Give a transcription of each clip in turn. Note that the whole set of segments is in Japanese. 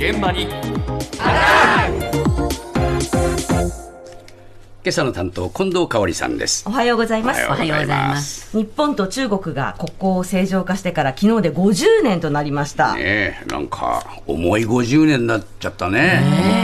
現場に。今朝の担当近藤香織さんです。おはようございます。おはようございます。日本と中国が国交を正常化してから昨日で50年となりました。ねえなんか重い50年になっちゃったね。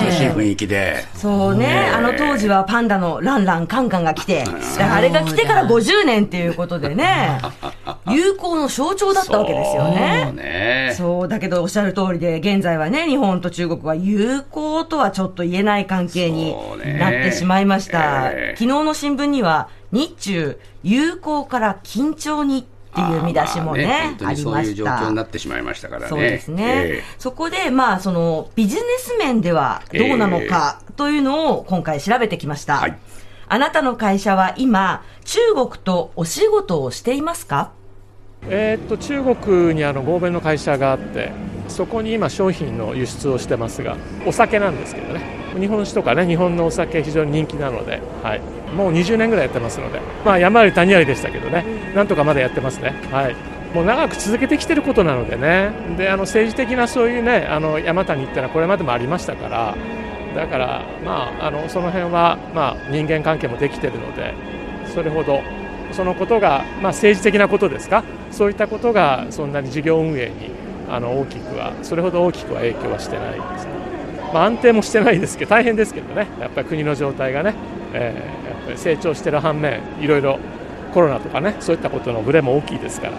難しい雰囲気で。そうね。あの当時はパンダのランランカンカンが来てだからあれが来てから50年っていうことでね。友好の象徴だったわけですよそうね。ねそうだけどおっしゃる通りで現在はね日本と中国は友好とはちょっと言えない関係になってしまいました、ええ昨日の新聞には日中友好から緊張にっていう見出しもねあーまあ本当あにそういう状りました況になってしまいましたからね。そうですね、えそこで、まあ、そのビジネス面ではどうなのかというのを今回調べてきました。はい。あなたの会社は今、中国とお仕事をしていますか？えーっと中国にあの合弁の会社があってそこに今商品の輸出をしてますがお酒なんですけどね日本酒とかね日本のお酒非常に人気なので、はい、もう20年ぐらいやってますので、まあ、山あり谷ありでしたけどね。なんとかまだやってますね、はい、もう長く続けてきてることなのでね。であの政治的なそういうねあの山谷ってのはこれまでもありましたから。だから、まあ、あのその辺は、まあ、人間関係もできてるのでそれほどそのことが、まあ、政治的なことですか？そういったことがそんなに事業運営にあの大きくはそれほど大きくは影響はしてないですね、まあ、安定もしてないですけど大変ですけどね。やっぱり国の状態がね、えーやっぱり成長してる反面いろいろコロナとかねそういったことのブレも大きいですから。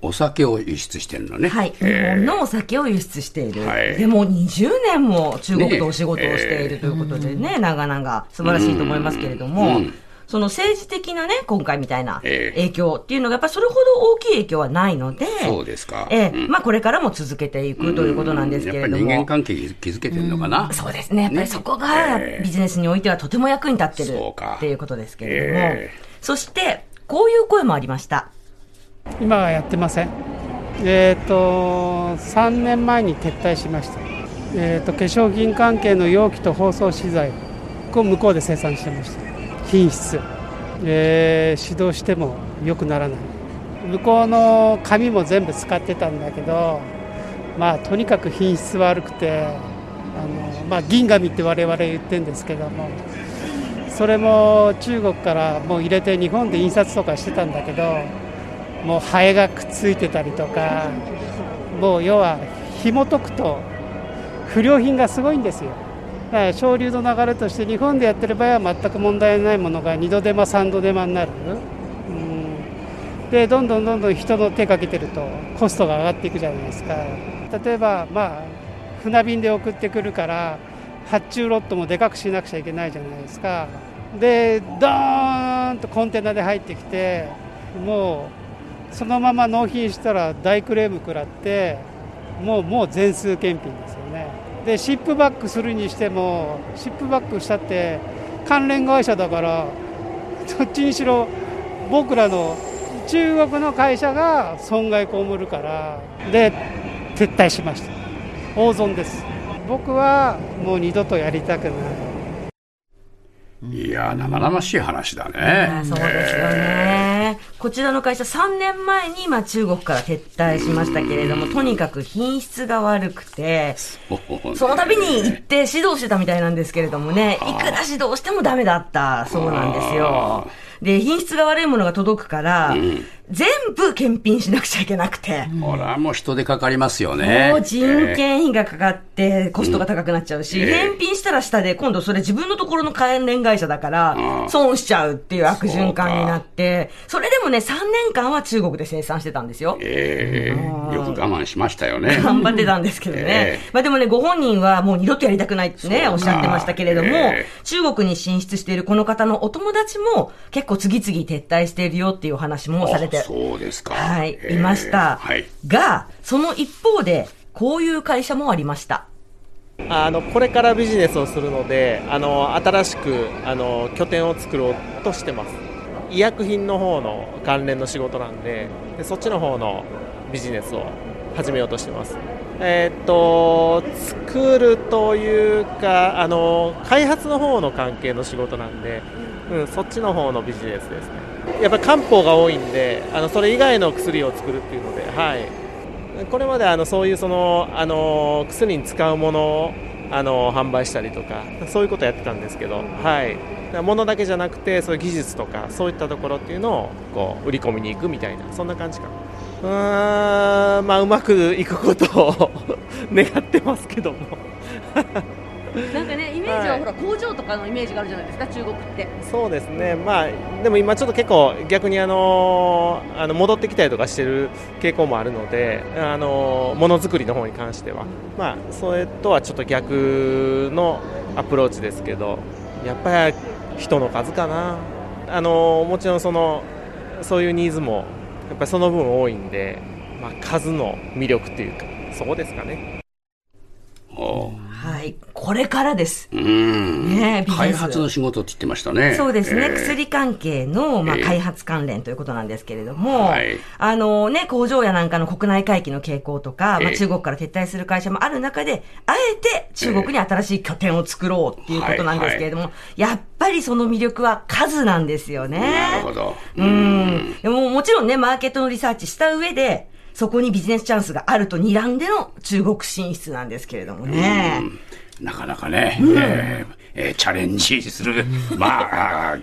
お酒を輸出してるのね。はい。日え本のお酒を輸出している。はい。でも20年も中国とお仕事をねしているということでね、長々素晴らしいと思いますけれどうもん、その政治的なね、今回みたいなええ影響っていうのがやっぱりそれほど大きい影響はないので、そうですかええうんまあこれからも続けていくということなんですけれどやっぱり人間も。関係築けてるのかな、そうですね。やっぱりそこがええビジネスにおいてはとても役に立ってるっていうことですけれどもええ。そして、こういう声もありました。今はやってません。えっ、と3年前に撤退しました。えっ、と化粧品関係の容器と包装資材を向こうで生産してました。品質、えー指導しても良くならない。向こうの紙も全部使ってたんだけど、まあとにかく品質悪くて、あのまあ銀紙って我々言ってるんですけども。それも中国からもう入れて日本で印刷とかしてたんだけどもうハエがくっついてたりとかもう要は紐解くと不良品がすごいんですよだから潮流の流れとして日本でやってる場合は全く問題ないものが2度手間3度手間になる、うん、でどんどんどんどん人の手かけてるとコストが上がっていくじゃないですか。例えばまあ船便で送ってくるから発注ロットもでかくしなくちゃいけないじゃないですか。でドーンとコンテナで入ってきてもうそのまま納品したら大クレーム食らってもうもう全数検品ですでシップバックするにしてもシップバックしたって関連会社だからどっちにしろ僕らの中国の会社が損害被るからで撤退しました。大損です。僕はもう二度とやりたくない。いや生々しい話だあねそうですよね。こちらの会社3年前にまあ中国から撤退しましたけれども、とにかく品質が悪くて、えその度に行って指導してたみたいなんですけれどもね、いくら指導してもダメだったそうなんですよ。で、品質が悪いものが届くから、全部検品しなくちゃいけなくて。ほらもう人手かかりますよね。もう人件費がかかって、コストが高くなっちゃうし、ええ返品したら下で、今度それ自分のところの関連会社だからう、ん損しちゃうっていう悪循環になって、それでもね、3年間は中国で生産してたんですよ。ええ。よく我慢しましたよね。頑張ってたんですけどね。ええ。まあでもね、ご本人はもう二度とやりたくないってね、おっしゃってましたけれども、ええ。中国に進出しているこの方のお友達も結構次々撤退しているよっていうお話もされてあ、そうですか。はい、ええいました。はい。が、その一方で、こういう会社もありました。あのこれからビジネスをするのであの新しくあの拠点を作ろうとしてます。医薬品の方の関連の仕事なんででそっちの方のビジネスを始めようとしてます。えーっと作るというかあの開発の方の関係の仕事なんで、うん、そっちの方のビジネスですねやっぱ漢方が多いんであのそれ以外の薬を作るっていうのではい。これまであのそういうそのあの薬に使うものをあの販売したりとかそういうことやってたんですけど、はい、ものだけじゃなくてそういう技術とかそういったところっていうのをこう売り込みに行くみたいなそんな感じかうーんまあうまくいくことを 願ってますけども。なんかね、イメージははいほら、工場とかのイメージがあるじゃないですか、中国って。そうですね、まあ、でも今、ちょっと結構、逆にあのあの戻ってきたりとかしてる傾向もあるので、あのものづくりの方に関しては、まあ、それとはちょっと逆のアプローチですけど、やっぱり人の数かな、あのもちろんそのそういうニーズも、やっぱりその分多いんで、まあ、数の魅力っていうか、そこですかね。おうはい。これからです。うん。ね開発の仕事って言ってましたね。そうですね、えー薬関係の、まあ、ええ開発関連ということなんですけれども、はいあのね、工場やなんかの国内回帰の傾向とか、まあ、ええ中国から撤退する会社もある中で、あえて中国に新しい拠点を作ろうっていうことなんですけれども、やっぱりその魅力は数なんですよね。なるほど。うん。でももちろんね、マーケットのリサーチした上で、そこにビジネスチャンスがあると睨んでの中国進出なんですけれどもね。なかなかね、えーえーチャレンジする、まあ、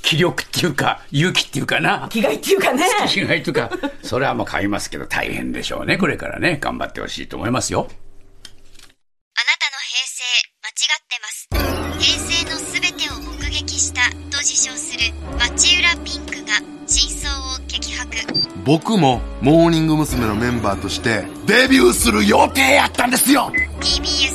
気力っていうか、勇気っていうかな。気概っていうかね。気概っていうか、それはもう買いますけど大変でしょうね。これからね、頑張ってほしいと思いますよ。あなたの平成間違ってます平成のすべてを目撃したと自称する町浦ピンクが真相を僕もモーニング娘。のメンバーとしてデビューする予定やったんですよ TBS